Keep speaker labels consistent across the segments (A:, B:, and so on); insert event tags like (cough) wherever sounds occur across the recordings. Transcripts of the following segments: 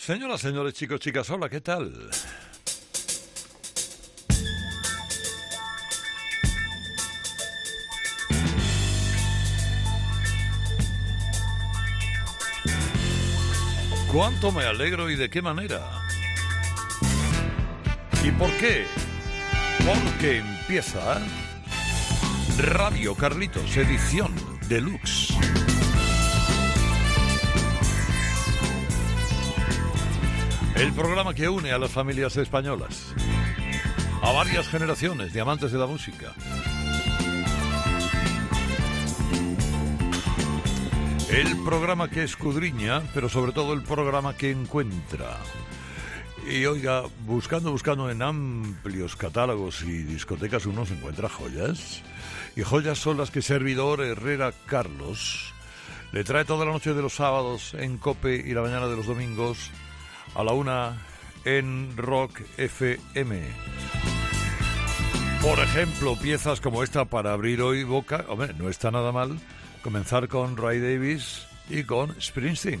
A: Señoras, señores, chicos, chicas, hola, ¿qué tal? ¿Cuánto me alegro y de qué manera? ¿Y por qué? Porque empieza Radio Carlitos, edición deluxe. El programa que une a las familias españolas, a varias generaciones de amantes de la música. El programa que escudriña, pero sobre todo el programa que encuentra. Y oiga, buscando, buscando en amplios catálogos y discotecas uno se encuentra joyas. Y joyas son las que servidor Herrera Carlos le trae toda la noche de los sábados en Cope y la mañana de los domingos a la una en Rock FM. Por ejemplo, piezas como esta para abrir hoy boca, hombre, no está nada mal comenzar con Ray Davis y con Springsteen.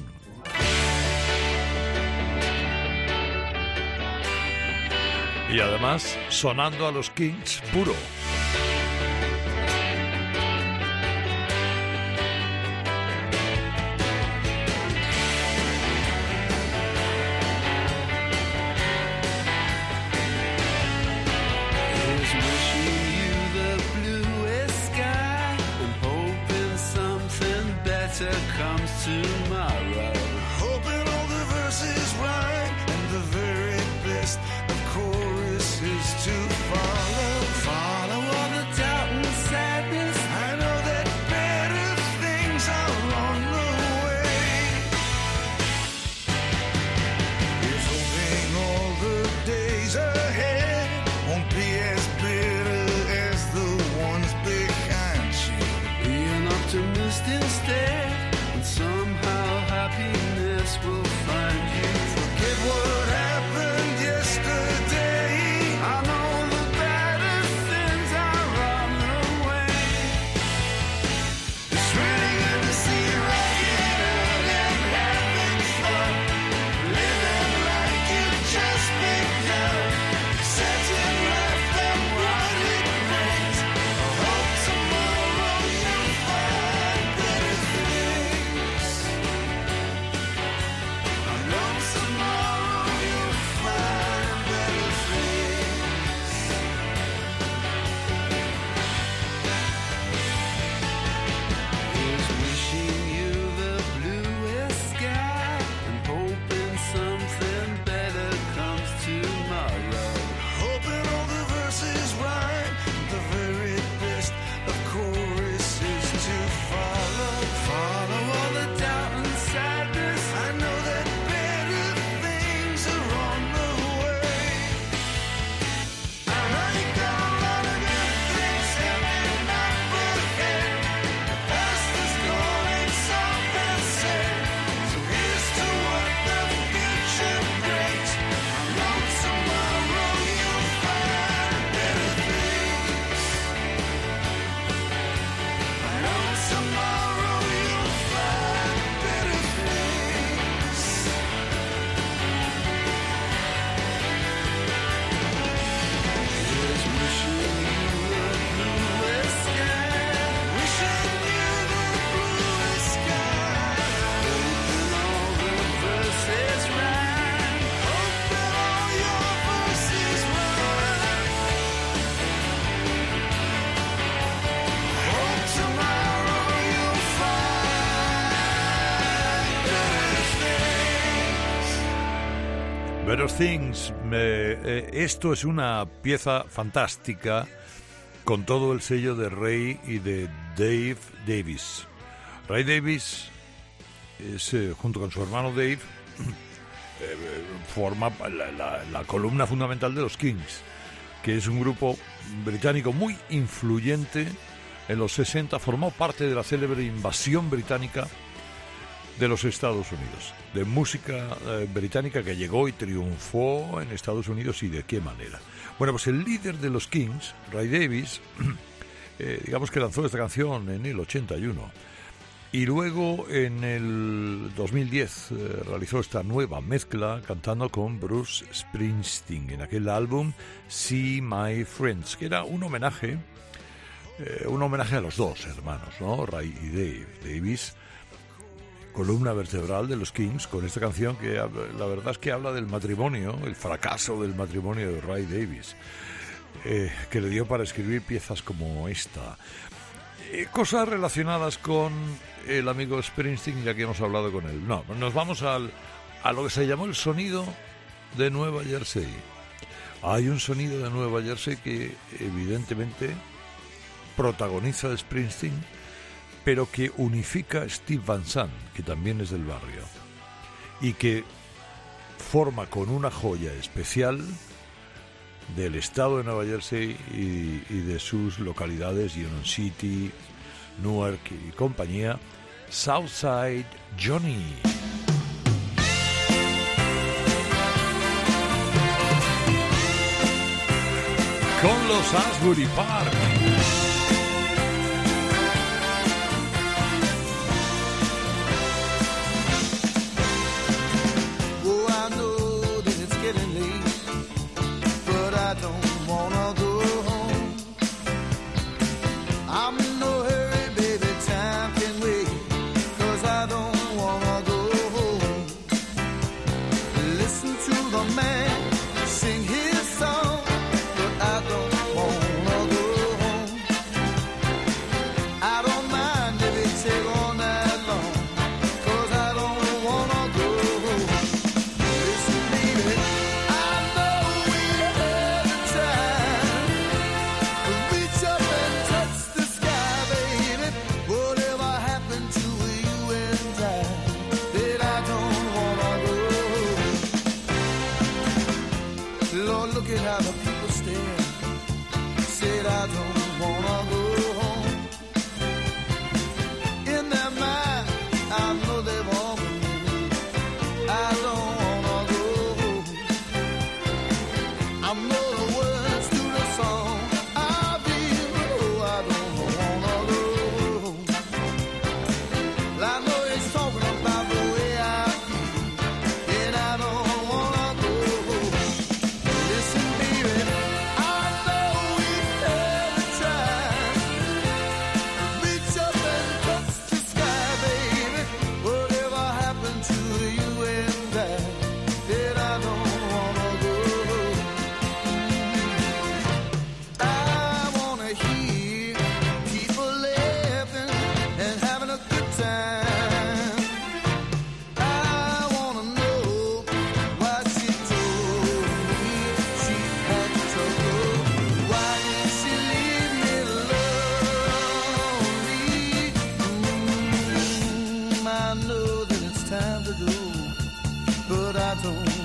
A: Y además sonando a los Kings puro. later comes tomorrow. Things, eh, esto es una pieza fantástica con todo el sello de Ray y de Dave Davis. Ray Davis es, eh, junto con su hermano Dave, (clears throat) eh, forma la, la columna fundamental de los Kings, que es un grupo británico muy influyente. En los 60 formó parte de la célebre invasión británica de los Estados Unidos, de música eh, británica que llegó y triunfó en Estados Unidos y de qué manera. Bueno, pues el líder de los Kings, Ray Davis, (clears throat) eh, digamos que lanzó esta canción en el 81.
B: Y luego en el 2010 eh, realizó esta nueva mezcla cantando con Bruce Springsteen en aquel álbum See My Friends, que era un homenaje, un homenaje a los dos hermanos, ¿no? Ray y Dave Davis, columna vertebral de los Kings, con esta canción que la verdad es que habla del matrimonio, el fracaso del matrimonio de Ray Davis, eh, que le dio para escribir piezas como esta. cosas relacionadas con el amigo Springsteen, ya que hemos hablado con él. No, nos vamos al, a lo que se llamó el sonido de Nueva Jersey. Hay un sonido de Nueva Jersey que evidentemente protagoniza Springsteen, pero que unifica Steve Van Sant, que también es del barrio, y que forma con una joya especial del estado de Nueva Jersey y, y de sus localidades, Union City, Newark y compañía, Southside Johnny. Con los Asbury Park.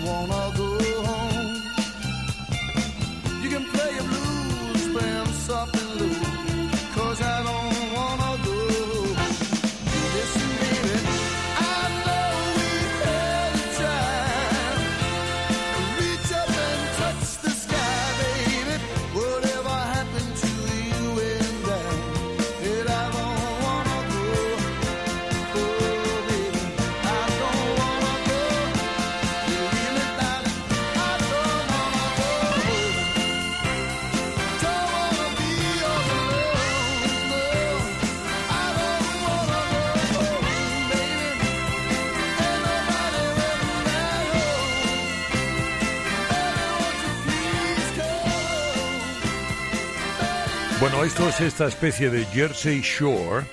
B: wanna esto es esta especie de Jersey Shore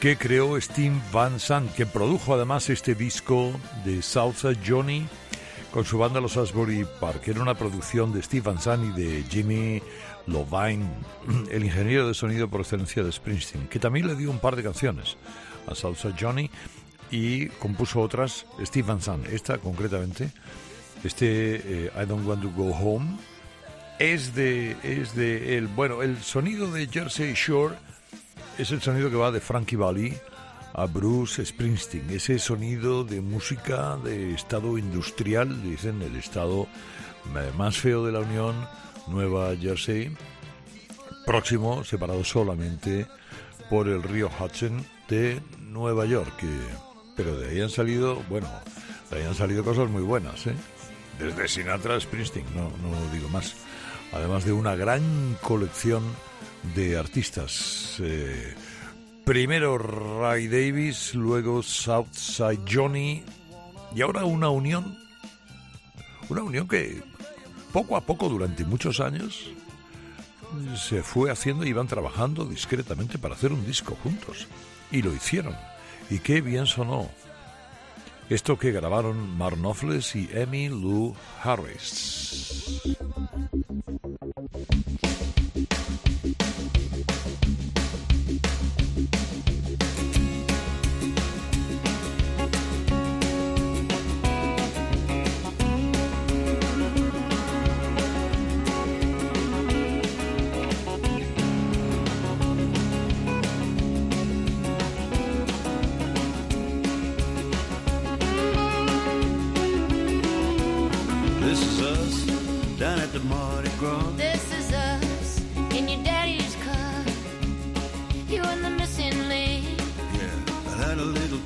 B: que creó Steve Van Sant, que produjo además este disco de Salsa Johnny con su banda Los Asbury Park. Era una producción de Steve Van Sant y de Jimmy Lovine, el ingeniero de sonido por excelencia de Springsteen, que también le dio un par de canciones a Salsa Johnny y compuso otras Steve Van Sant. Esta concretamente, este eh, I Don't Want to Go Home es de, es de el, bueno, el sonido de Jersey Shore es el sonido que va de Frankie Valli a Bruce Springsteen, ese sonido de música de estado industrial, dicen el estado más feo de la Unión, Nueva Jersey, próximo, separado solamente por el río Hudson de
C: Nueva York. pero de ahí han salido, bueno, de ahí han salido cosas muy buenas, ¿eh? Desde Sinatra Springsteen, no, no digo más. Además de una gran colección de artistas. Eh, primero Ray Davis, luego Southside Johnny y ahora una unión, una unión que poco a poco durante muchos años se fue haciendo y iban trabajando discretamente para hacer un disco juntos. Y lo hicieron. Y qué bien sonó. Esto que grabaron Mark Knopfler y Emmy Lou Harris.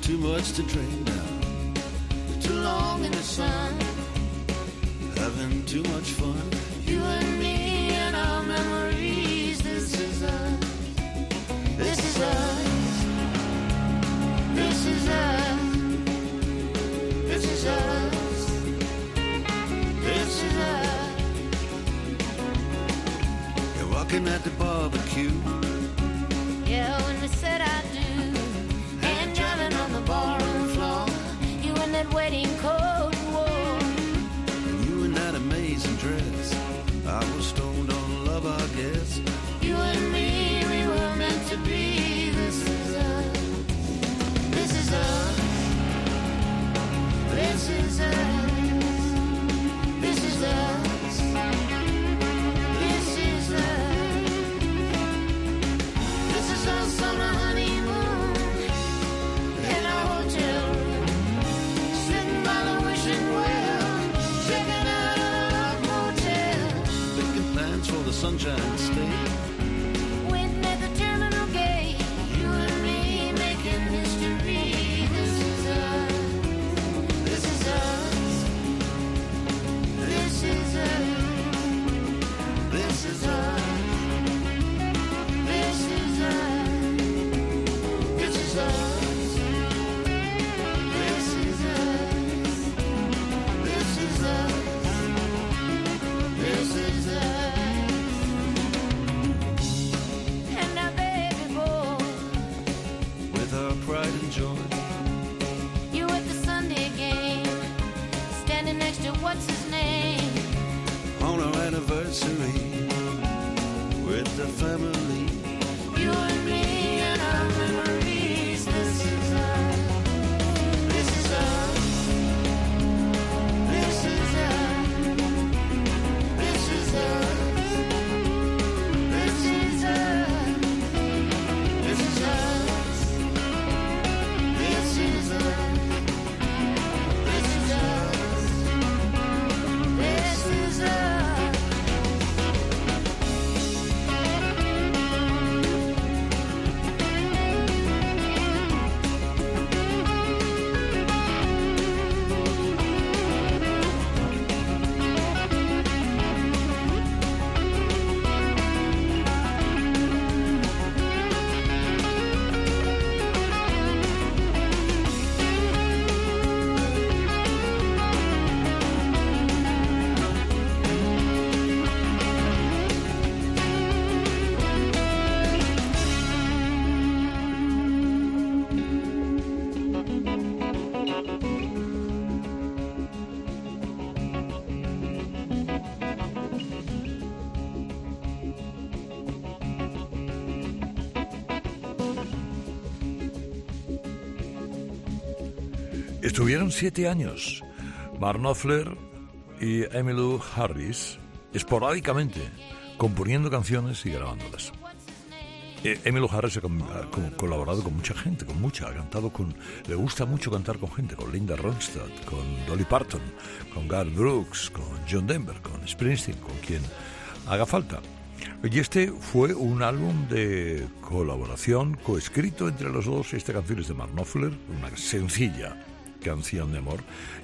D: too much to drink now.
C: Too long in the sun,
D: having too much fun.
C: You and me and our memories. This is us. This is us. This is us. This is us. This is us.
D: You're walking at the barbecue.
C: Yeah, when we said I.
D: Yeah.
C: Estuvieron siete años Mark Knopfler y Emmylou Harris esporádicamente componiendo canciones y grabándolas. Eh, Emmylou Harris ha, colaborado con mucha gente, con mucha, ha cantado con, le gusta mucho cantar con gente, con Linda Ronstadt, con Dolly Parton, con Garth Brooks, con John Denver, con Springsteen, con quien haga falta.
A: Y este fue un álbum de colaboración coescrito entre los dos. Esta canción es de Mark Knopfler, una sencilla canción de amor.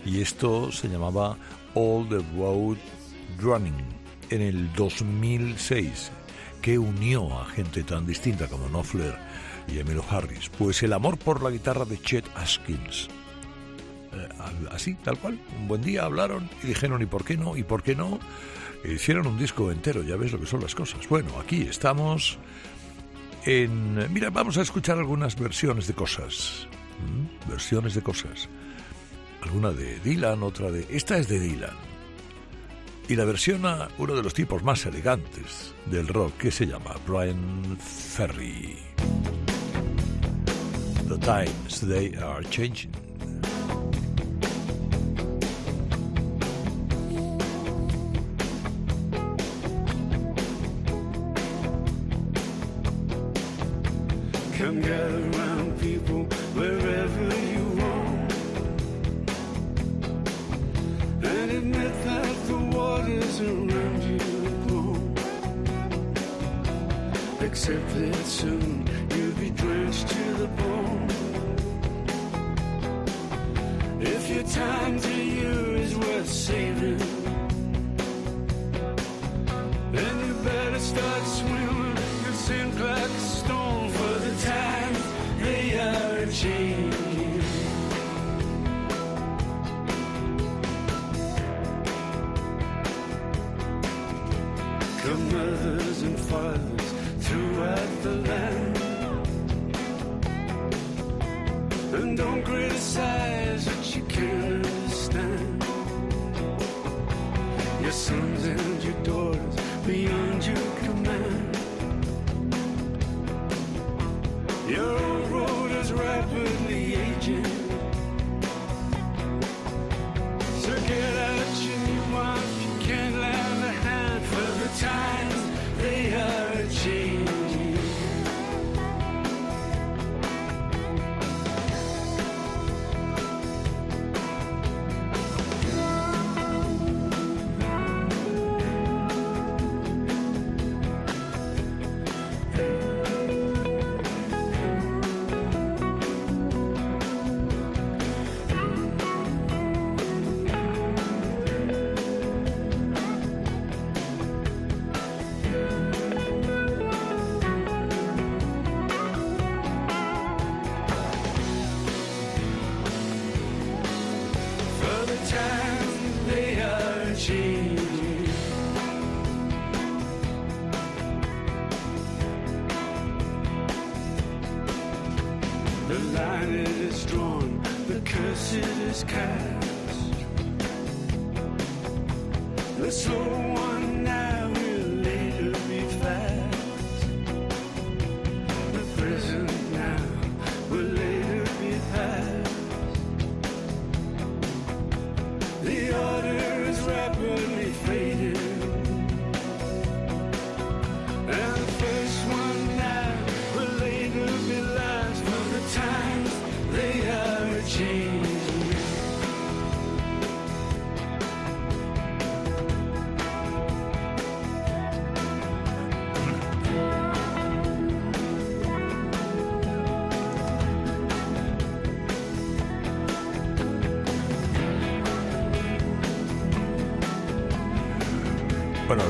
A: Y esto se llamaba All the Road Running en el 2006, que unió a gente tan distinta como Knopfler y Emilio Harris. Pues el amor por la guitarra de Chet Atkins. Eh, así, tal cual. Un buen día hablaron y dijeron, ¿y por qué no? ¿Y por qué no? hicieron un disco entero, ya ves lo que son las cosas. Bueno, aquí estamos en... Mira, vamos a escuchar algunas versiones de cosas. ¿Mm? Versiones de cosas. Alguna de Dylan, otra de... Esta es de Dylan. Y la versiona uno de los tipos más elegantes del rock, que se llama Brian Ferry. The times they are changing. Come Except that soon you'll be drenched to the bone If your time to you is worth saving Then you better start swimming and sink like a stone for the time they are changing. Come mothers and fathers throughout the land. And don't criticize what you can't understand. Your sons and your daughters beyond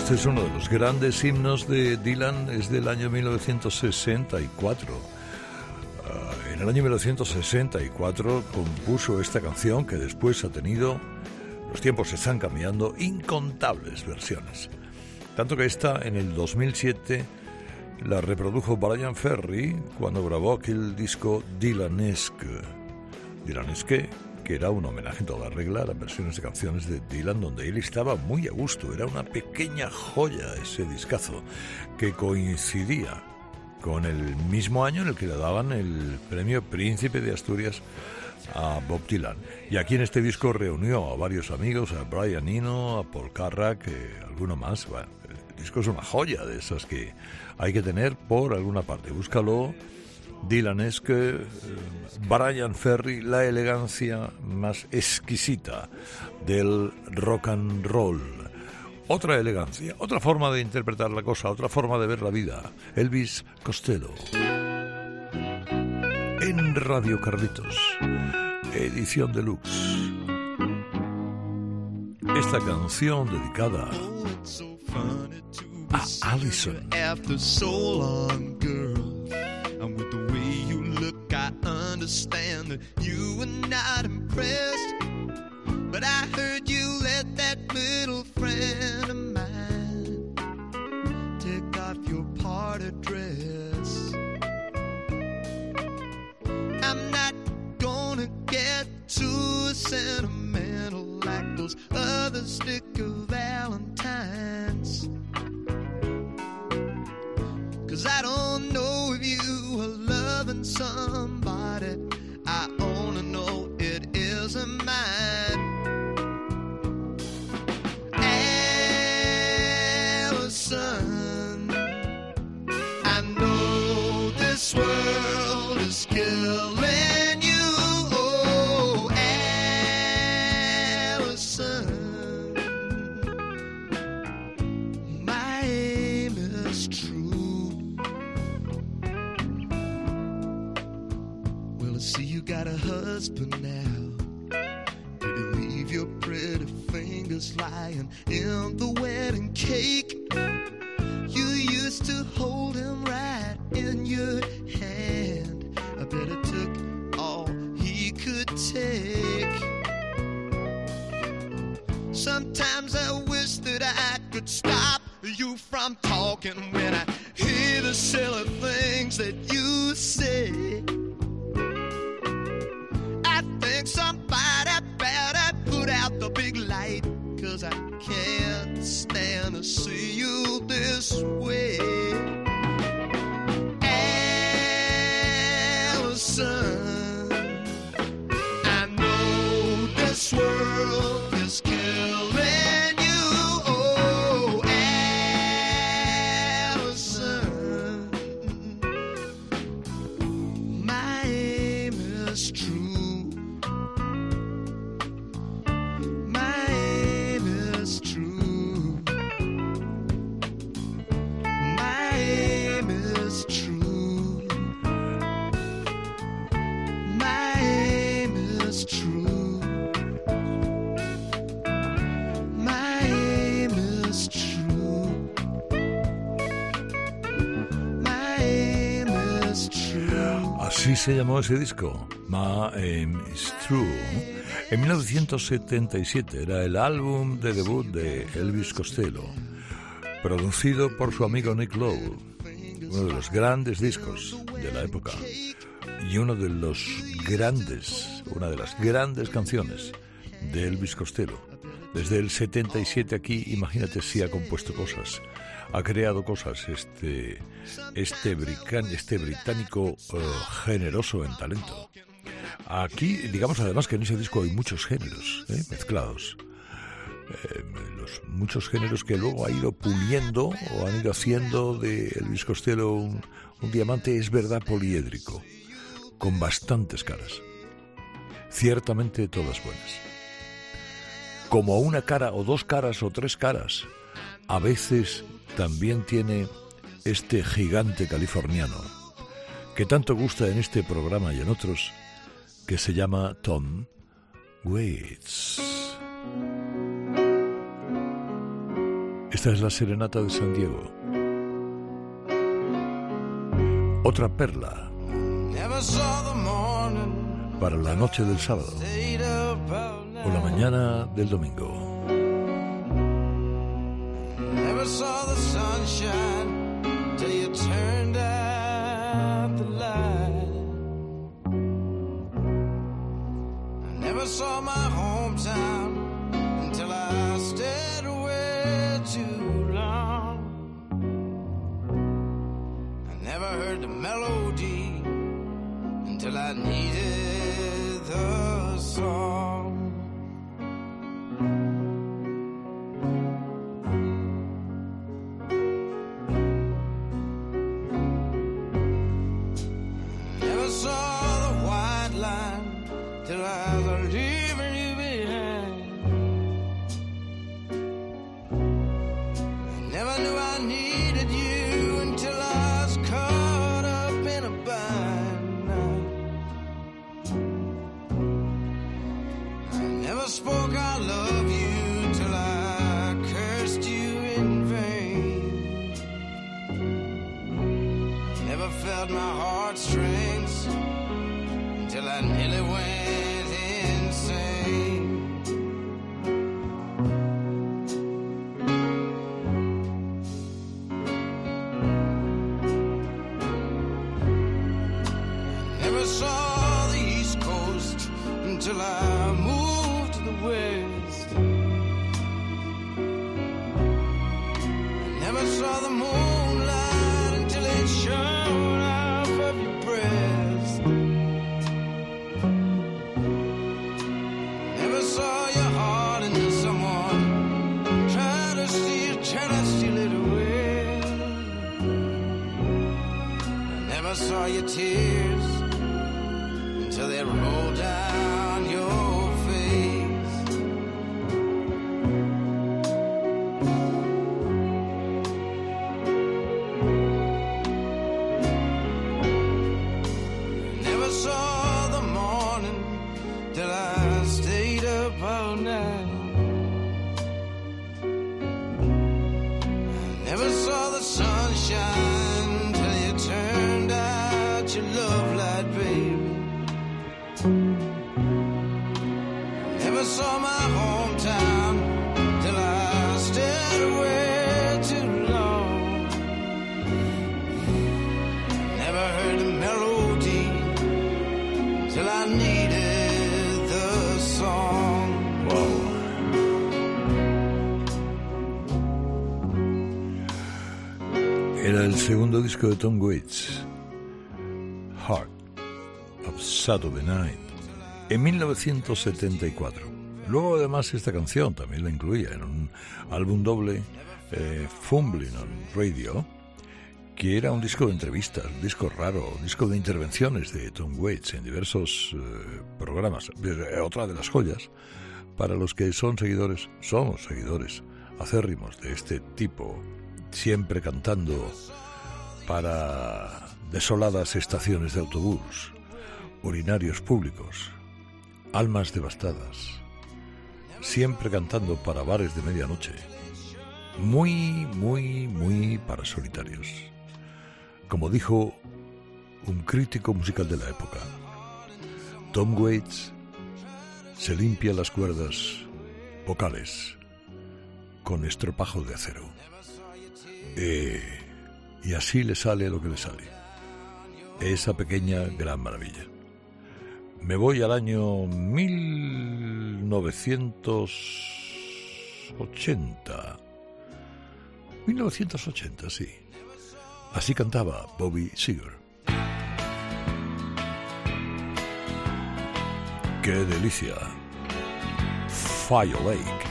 A: este es uno de los grandes himnos de Dylan, es del año 1964. Ah, en el año 1964 compuso esta canción que después ha tenido, los tiempos están cambiando, incontables versiones. Tanto que esta en el 2007 la reprodujo Brian Ferry cuando grabó aquel disco Dylanesque. Dylanesque que era un homenaje en toda regla a las versiones de canciones de Dylan donde él estaba muy a gusto. Era una pequeña joya ese discazo que coincidía con el mismo año en el que le daban el premio Príncipe de Asturias a Bob Dylan. Y aquí en este disco reunió a varios amigos, a Brian Eno, a Paul Carrack, eh, alguno más. Bueno, el disco es una joya de esas que hay que tener por alguna parte. Búscalo Dylan es que eh, Brian Ferry, la elegancia más exquisita del rock and roll. otra elegancia, otra forma de interpretar la cosa, otra forma de ver la vida. Elvis Costello. En Radio Carlitos, edición deluxe. Esta canción dedicada a Allison.
E: Understand that you were not impressed. But I heard you let that little friend Sometimes I wish that I could stop you from talking when I hear the silly things that you say. I think somebody better put out the big light. Cause I can't stand to see you this way. Allison, I know this world
A: se llamó ese disco, My Aim is True. En 1977 era el álbum de debut de Elvis Costello, producido por su amigo Nick Lowe, uno de los grandes discos de la época y uno de los grandes, una de las grandes canciones de Elvis Costello. Desde el 77 aquí, imagínate si ha compuesto cosas, ha creado cosas este, este, brican- este británico eh, generoso en talento. Aquí, digamos además que en ese disco hay muchos géneros ¿eh? mezclados. Eh, los muchos géneros que luego ha ido puliendo o han ido haciendo de Elvis Costello un, un diamante, es verdad, poliédrico, con bastantes caras. Ciertamente todas buenas. Como una cara o dos caras o tres caras, a veces también tiene este gigante californiano, que tanto gusta en este programa y en otros, que se llama Tom Waits. Esta es la serenata de San Diego. Otra perla para la noche del sábado o la mañana del domingo.
F: Sunshine till you turned out the light. I never saw my hometown until I stayed away too long. I never heard the melody until I needed
A: Era el segundo disco de Tom Waits, Heart of Saturday Night, en 1974. Luego, además, esta canción también la incluía en un álbum doble, eh, Fumbling on Radio, que era un disco de entrevistas, un disco raro, un disco de intervenciones de Tom Waits en diversos eh, programas. Eh, Otra de las joyas para los que son seguidores, somos seguidores acérrimos de este tipo, siempre cantando para desoladas estaciones de autobús, urinarios públicos, almas devastadas, siempre cantando para bares de medianoche, muy, muy, muy para solitarios. Como dijo un crítico musical de la época, Tom Waits se limpia las cuerdas vocales con estropajo de acero. Eh, y así le sale lo que le sale. Esa pequeña gran maravilla. Me voy al año 1980. 1980, sí. Así cantaba Bobby Seger. ¡Qué delicia! Fire Lake.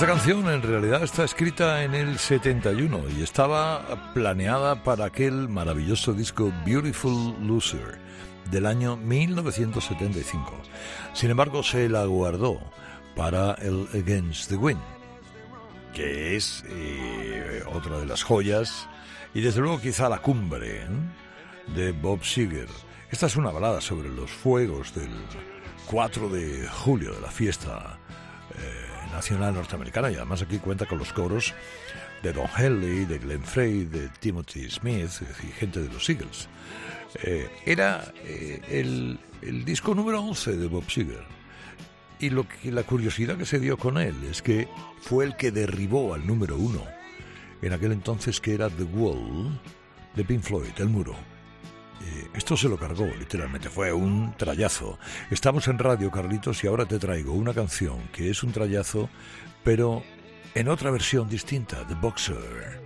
A: Esta canción en realidad está escrita en el 71 y estaba planeada para aquel maravilloso disco Beautiful Loser del año 1975. Sin embargo, se la guardó para el Against the Wind, que es eh, otra de las joyas y desde luego quizá la cumbre ¿eh? de Bob Seger. Esta es una balada sobre los fuegos del 4 de julio de la fiesta eh, nacional norteamericana y además aquí cuenta con los coros de Don Henley, de Glenn Frey, de Timothy Smith y gente de los Eagles. Eh, era eh, el, disco número 11 de Bob Seger. Y lo que, la curiosidad que se dio con él es que fue el que derribó al número uno en aquel entonces que era The Wall de Pink Floyd, el muro. Eh, esto se lo cargó, literalmente, fue un trayazo. Estamos en Radio Carlitos y ahora te traigo una canción que es un trayazo, pero en otra versión distinta, The Boxer.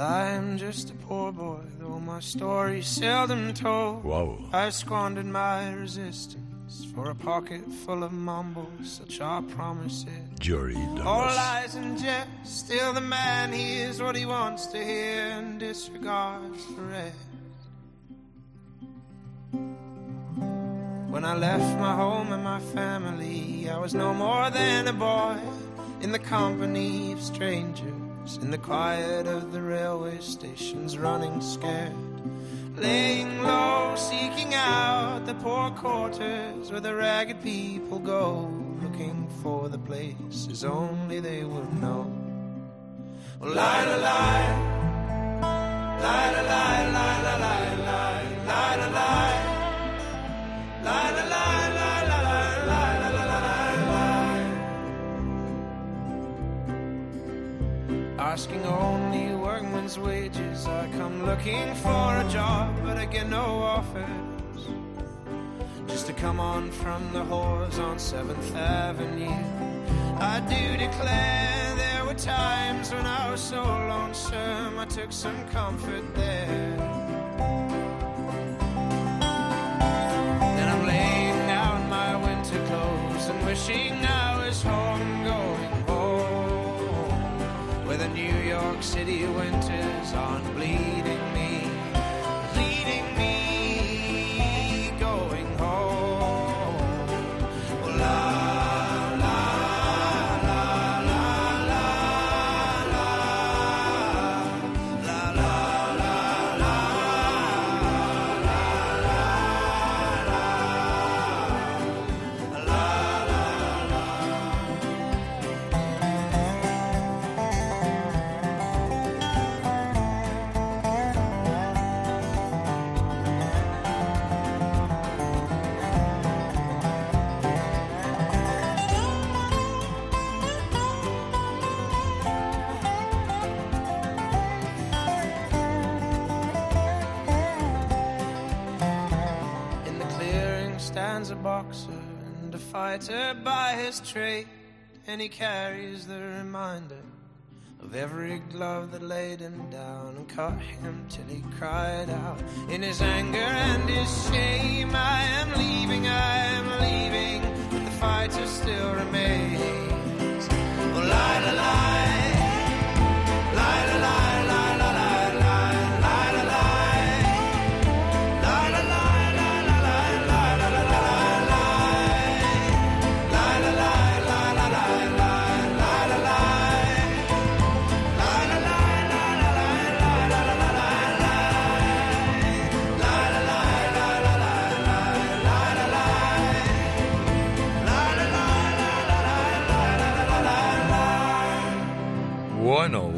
F: I'm just a poor boy, though my story's seldom told.
A: Wow.
F: I squandered my resistance for a pocket full of mumbles, such are promises.
A: Jerry Douglas.
F: All lies and jest, still the man hears what he wants to hear and disregards the rest. When I left my home and my family, I was no more than a boy in the company of strangers, in the quiet of the railway stations, running scared laying low, seeking out the poor quarters where the ragged people go, looking for the places only they would know. Well, lie, lie, workman's wages, I come looking for a job, but I get no offers. Just to come on from the whores on 7th Avenue. I do declare there were times when I was so lonesome, I took some comfort there. Then I'm laying down my winter clothes and wishing I was home New York City winters aren't bleeding me, bleeding me, fighter by his trade, and he carries the reminder of every glove that laid him down and cut him till he cried out in his anger and his shame. I am leaving, I am leaving, but the fighter still remains. Oh, lie. Lie,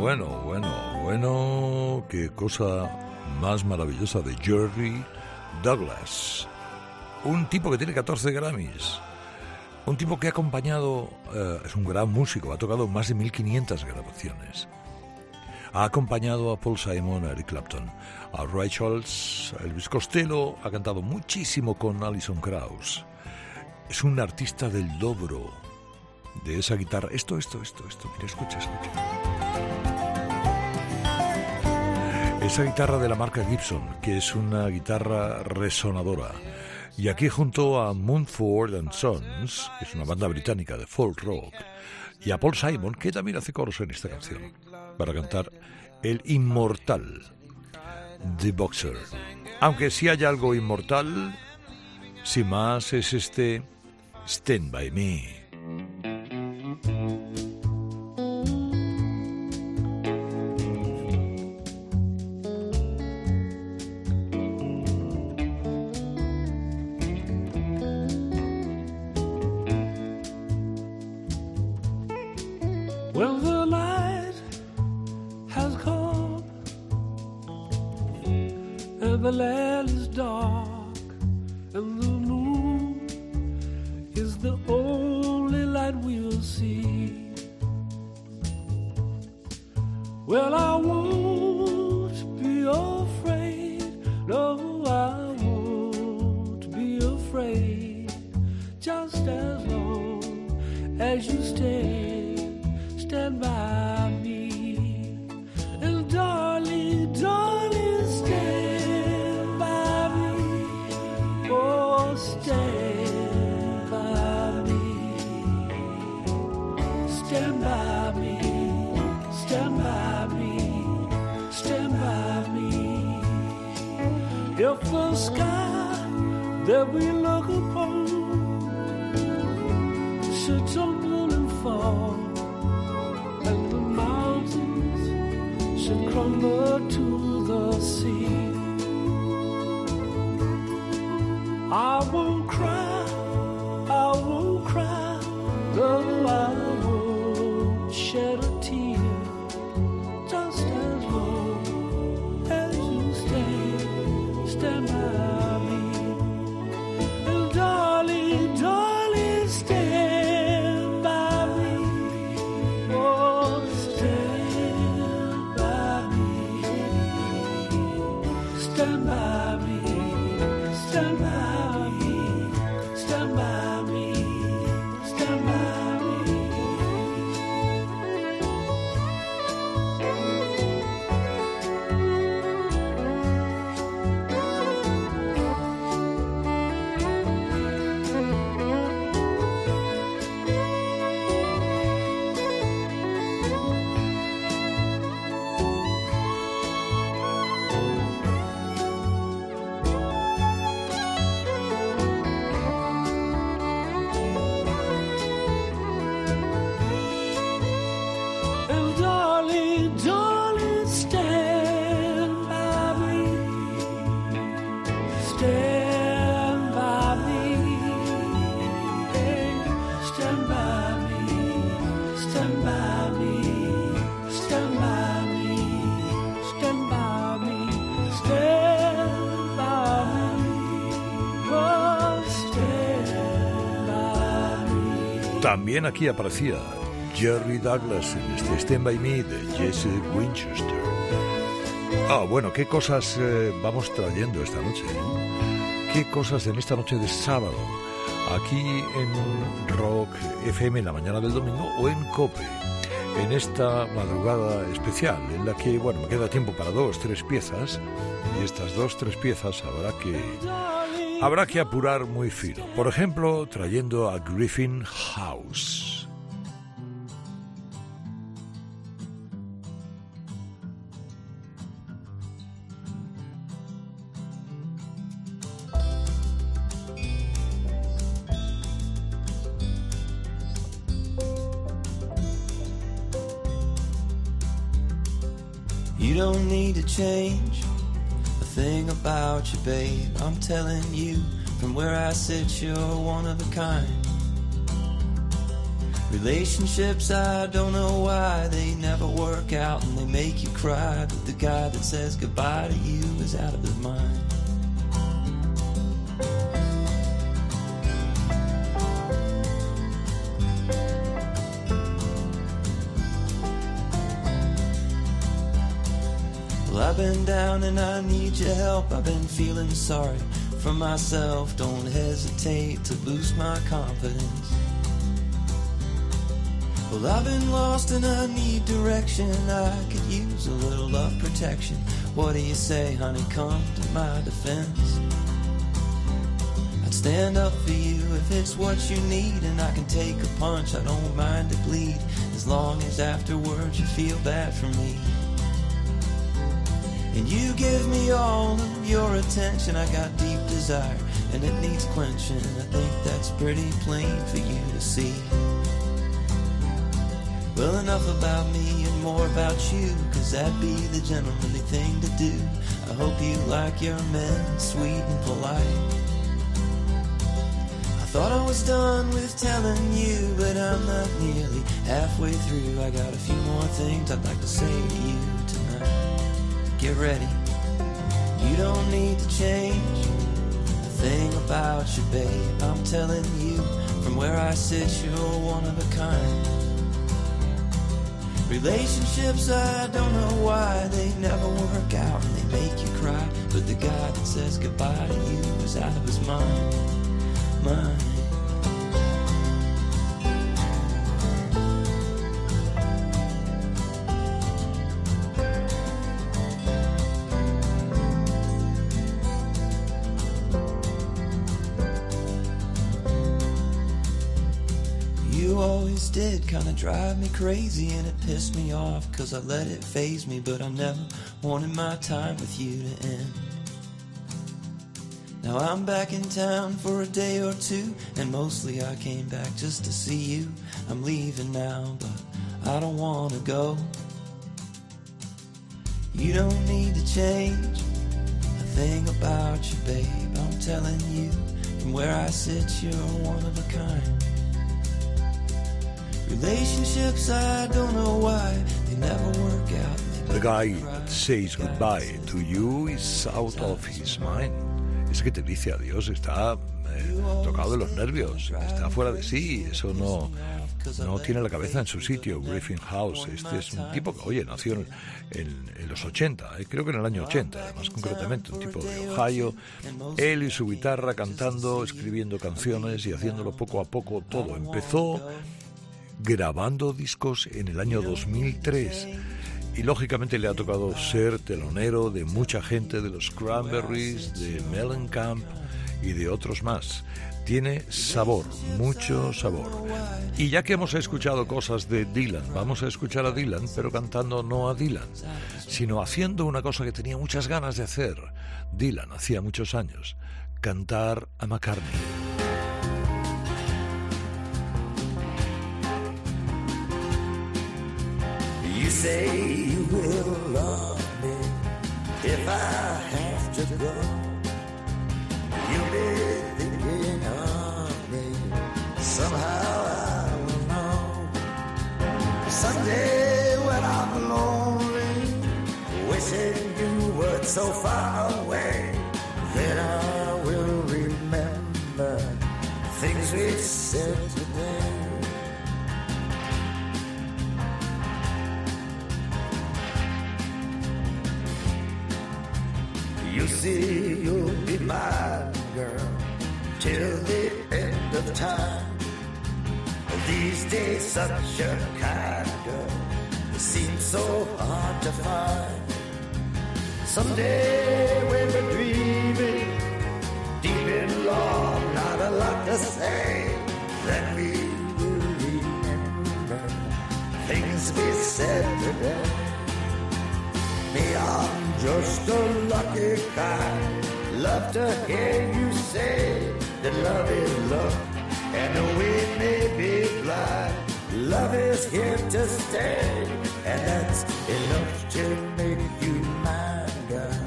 A: Bueno, bueno, bueno, qué cosa más maravillosa de Jerry Douglas. Un tipo que tiene 14 Grammys. Un tipo que ha acompañado, eh, es un gran músico, ha tocado más de 1500 grabaciones. Ha acompañado a Paul Simon, a Eric Clapton, a Ray Charles, a Elvis Costello, ha cantado muchísimo con Alison Krauss. Es un artista del dobro de esa guitarra. Esto, esto, esto, esto. Mira, escucha, escucha.
G: Esa guitarra de la marca Gibson, que es una guitarra resonadora. Y aquí junto a Moonford Sons, que es una banda británica de folk rock, y a Paul Simon, que también hace coros en esta canción, para cantar el inmortal The Boxer. Aunque si hay algo inmortal, sin más es este Stand By Me. También aquí aparecía Jerry Douglas en este Stand By Me de Jesse Winchester. Ah, bueno, qué cosas eh, vamos trayendo esta noche. ¿eh? Qué cosas en esta noche de sábado. Aquí en Rock FM en la mañana del domingo o en Cope. En esta madrugada especial en la que, bueno, me queda tiempo para dos, tres piezas. Y estas dos, tres piezas habrá que habrá que apurar muy fino. Por ejemplo, trayendo a Griffin House.
H: You don't need to about you, babe. I'm telling you, from where I sit, you're one of a kind. Relationships, I don't know why they never work out and they make you cry. But the guy that says goodbye to you is out of his mind. Been down and I need your help. I've been feeling sorry for myself. Don't hesitate to boost my confidence. Well, I've been lost and I need direction. I could use a little love protection. What do you say, honey? Come to my defense. I'd stand up for you if it's what you need, and I can take a punch. I don't mind to bleed as long as afterwards you feel bad for me. And you give me all of your attention. I got deep desire, and it needs quenching. I think that's pretty plain for you to see. Well, enough about me and more about you, cause that'd be the gentlemanly thing to do. I hope you like your men sweet and polite. I thought I was done with telling you, but I'm not nearly halfway through. I got a few more things I'd like to say to you. Get ready, you don't need to change a thing about you, babe. I'm telling you, from where I sit, you're one of a kind. Relationships, I don't know why they never work out and they make you cry. But the guy that says goodbye to you is out of his mind. Mind. Kinda drive me crazy and it pissed me off cause I let it phase me but I never wanted my time with you to end. Now I'm back in town for a day or two and mostly I came back just to see you. I'm leaving now but I don't wanna go. You don't need to change a thing about you babe. I'm telling you from where I sit you're one of a kind Relationships, I don't know why they never work out.
A: The guy that says goodbye to you is out of his mind. Ese que te dice adiós está eh, tocado de los nervios, está fuera de sí, eso no, no tiene la cabeza en su sitio. Griffin House, este es un tipo que, oye, nació en, en- en los 80, eh, creo que en el año 80, más concretamente, un tipo de Ohio. Él y su guitarra cantando, escribiendo canciones y haciéndolo poco a poco todo. Empezó grabando discos en el año 2003 y lógicamente le ha tocado ser telonero de mucha gente de los Cranberries, de Mellencamp y de otros más. Tiene sabor, mucho sabor. Y ya que hemos escuchado cosas de Dylan, vamos a escuchar a Dylan, pero cantando no a Dylan, sino haciendo una cosa que tenía muchas ganas de hacer. Dylan hacía muchos años, cantar a McCartney.
I: You say you will love me if I have to go. You'll be thinking of me. Somehow I will know. Someday when I'm lonely, wishing you were so far away, then I will remember things we said today. You'll be my girl till the end of time. These days, such a kind girl seems so hard to find. Someday, when we're dreaming, deep in love, not a lot to say, then we will remember things we said today. Me, I'm just a lucky guy. Love to hear you say that love is love, and though we may be blind, love is here to stay, and that's enough to make you mine, girl.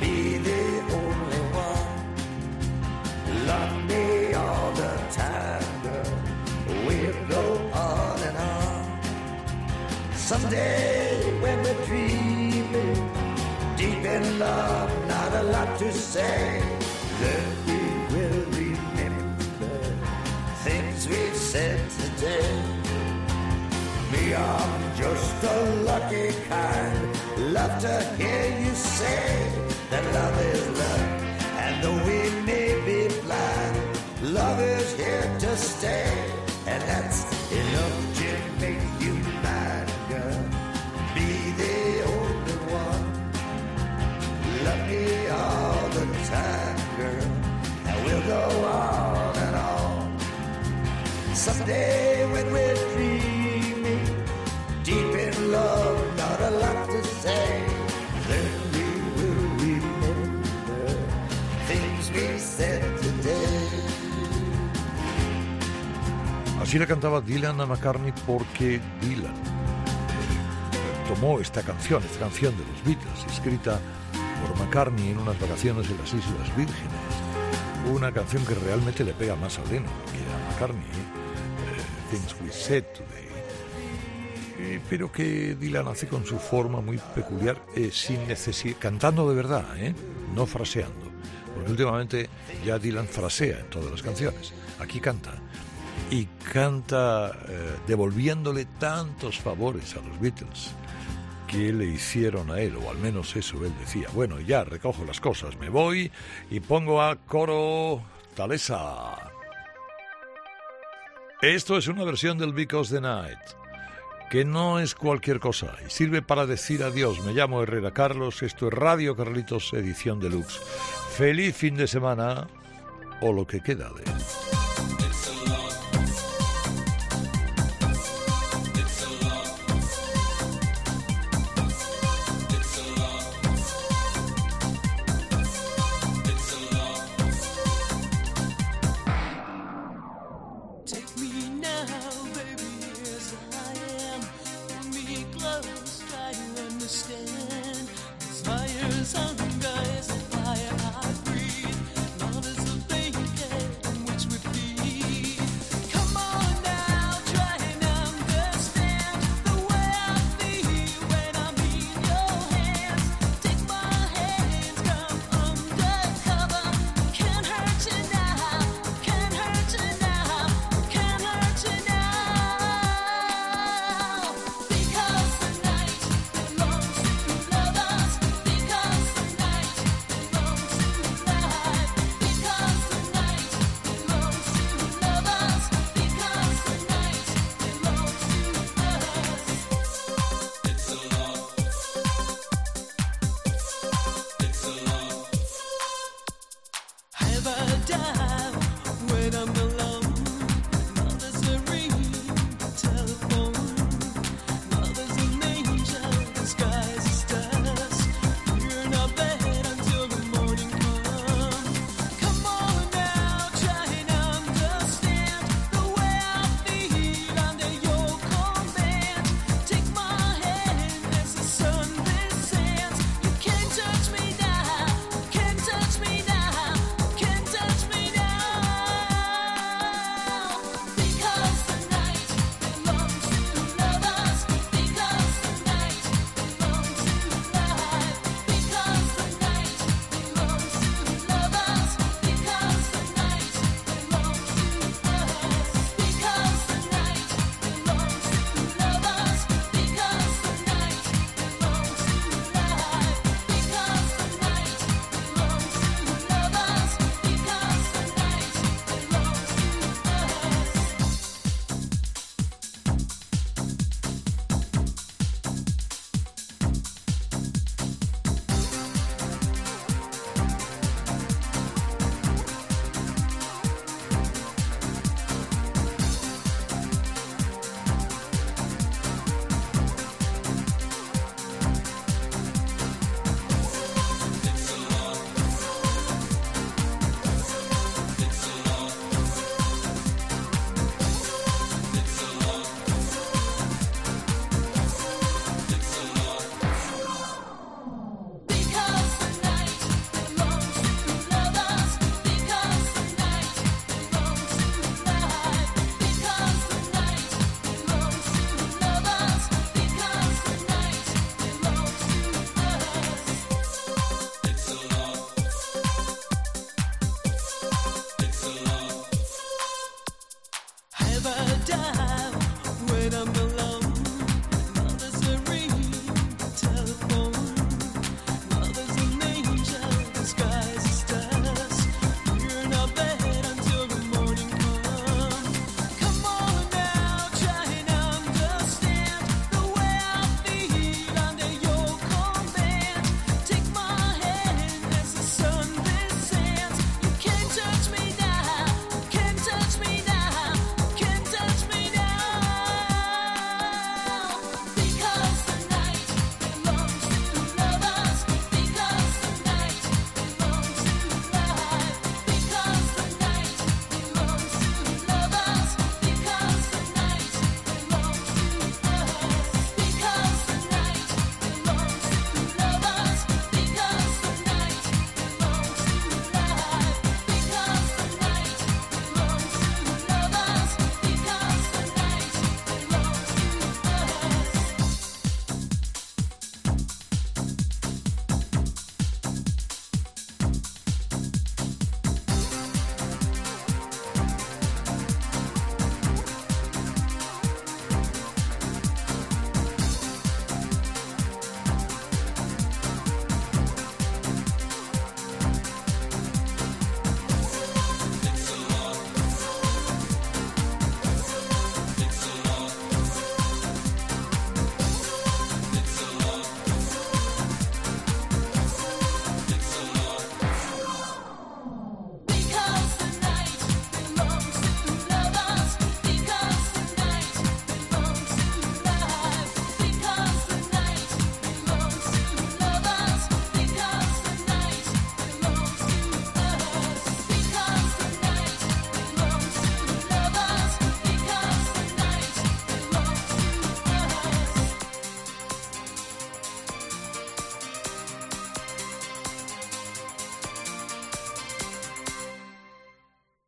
I: Be the only one. Love me all the time, girl. We'll go on and on. Someday love, not a lot to say, then we will remember things we said today. Me, I'm just a lucky kind. Love to hear you say that love is love, and though we may be blind, love is here to stay, and that's enough
G: Así la cantaba Dylan a McCartney porque Dylan tomó esta canción, esta canción de los Beatles, escrita por McCartney en unas vacaciones en las Islas Vírgenes. Una canción que realmente le pega más a Lennon que a McCartney, eh, Things We Said Today. Eh, pero que Dylan hace con su forma muy peculiar, eh, sin necesidad, cantando de verdad, ¿eh? no fraseando. Porque últimamente ya Dylan frasea en todas las canciones. Aquí canta. Y canta eh, devolviéndole tantos favores a los Beatles que le hicieron a él, o al menos eso él decía. Bueno, ya recojo las cosas, me voy y pongo a coro Talesa. Esto es una versión del Because the Night, que no es cualquier cosa y sirve para decir adiós. Me llamo Herrera Carlos, esto es Radio Carlitos, edición deluxe. Feliz fin de semana o lo que queda de.